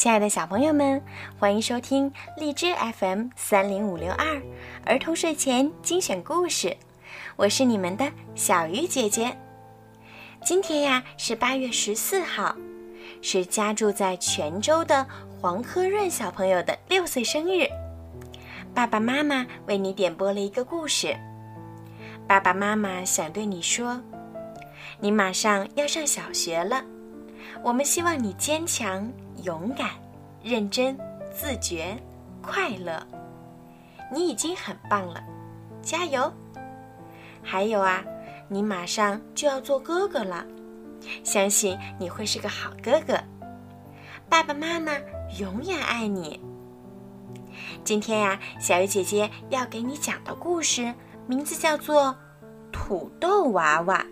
亲爱的小朋友们，欢迎收听荔枝 FM 三零五六二儿童睡前精选故事，我是你们的小鱼姐姐。今天呀是八月十四号，是家住在泉州的黄科润小朋友的六岁生日。爸爸妈妈为你点播了一个故事，爸爸妈妈想对你说：你马上要上小学了，我们希望你坚强。勇敢、认真、自觉、快乐，你已经很棒了，加油！还有啊，你马上就要做哥哥了，相信你会是个好哥哥。爸爸妈妈永远爱你。今天呀，小鱼姐姐要给你讲的故事名字叫做《土豆娃娃》。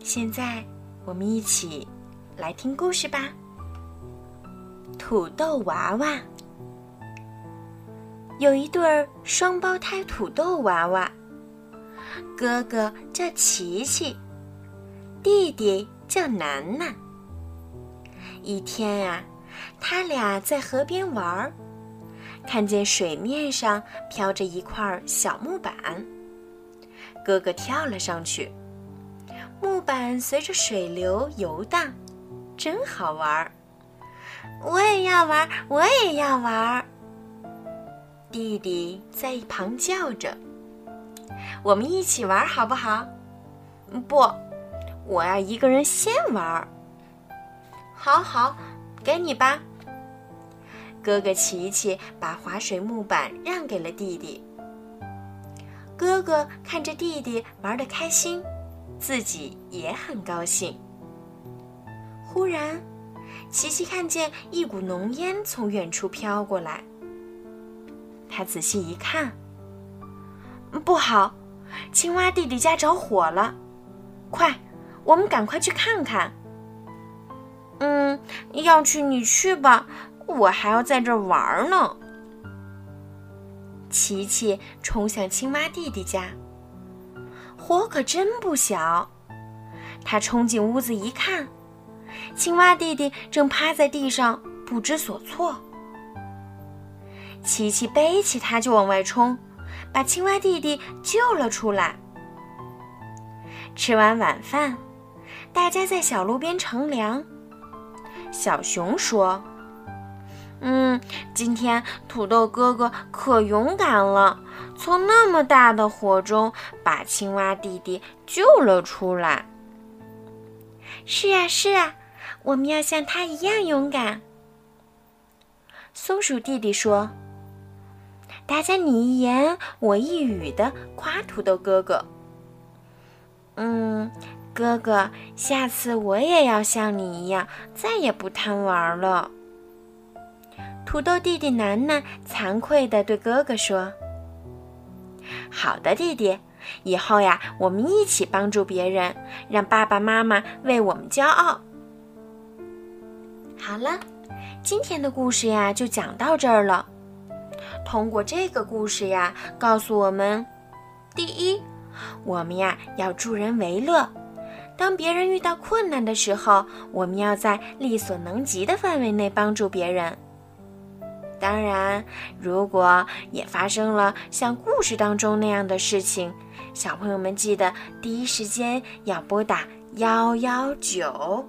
现在，我们一起来听故事吧。土豆娃娃有一对儿双胞胎土豆娃娃，哥哥叫琪琪，弟弟叫楠楠。一天呀，他俩在河边玩儿，看见水面上飘着一块小木板，哥哥跳了上去，木板随着水流游荡，真好玩儿。我也要玩，我也要玩。弟弟在一旁叫着：“我们一起玩好不好？”“不，我要一个人先玩。”“好好，给你吧。”哥哥琪琪把划水木板让给了弟弟。哥哥看着弟弟玩的开心，自己也很高兴。忽然。琪琪看见一股浓烟从远处飘过来，他仔细一看，不好，青蛙弟弟家着火了！快，我们赶快去看看。嗯，要去你去吧，我还要在这儿玩呢。琪琪冲向青蛙弟弟家，火可真不小。他冲进屋子一看。青蛙弟弟正趴在地上不知所措，琪琪背起他就往外冲，把青蛙弟弟救了出来。吃完晚饭，大家在小路边乘凉。小熊说：“嗯，今天土豆哥哥可勇敢了，从那么大的火中把青蛙弟弟救了出来。”是啊，是啊。我们要像他一样勇敢。松鼠弟弟说：“大家你一言我一语的夸土豆哥哥。”嗯，哥哥，下次我也要像你一样，再也不贪玩了。土豆弟弟楠楠惭愧的对哥哥说：“好的，弟弟，以后呀，我们一起帮助别人，让爸爸妈妈为我们骄傲。”好了，今天的故事呀就讲到这儿了。通过这个故事呀，告诉我们：第一，我们呀要助人为乐。当别人遇到困难的时候，我们要在力所能及的范围内帮助别人。当然，如果也发生了像故事当中那样的事情，小朋友们记得第一时间要拨打幺幺九。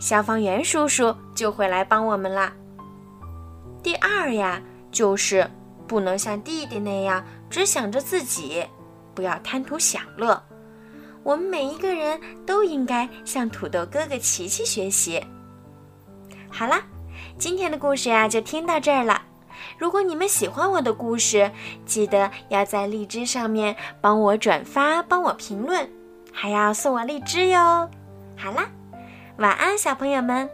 消防员叔叔就会来帮我们啦。第二呀，就是不能像弟弟那样只想着自己，不要贪图享乐。我们每一个人都应该向土豆哥哥琪琪学习。好啦，今天的故事呀就听到这儿了。如果你们喜欢我的故事，记得要在荔枝上面帮我转发、帮我评论，还要送我荔枝哟。好啦。晚安，小朋友们。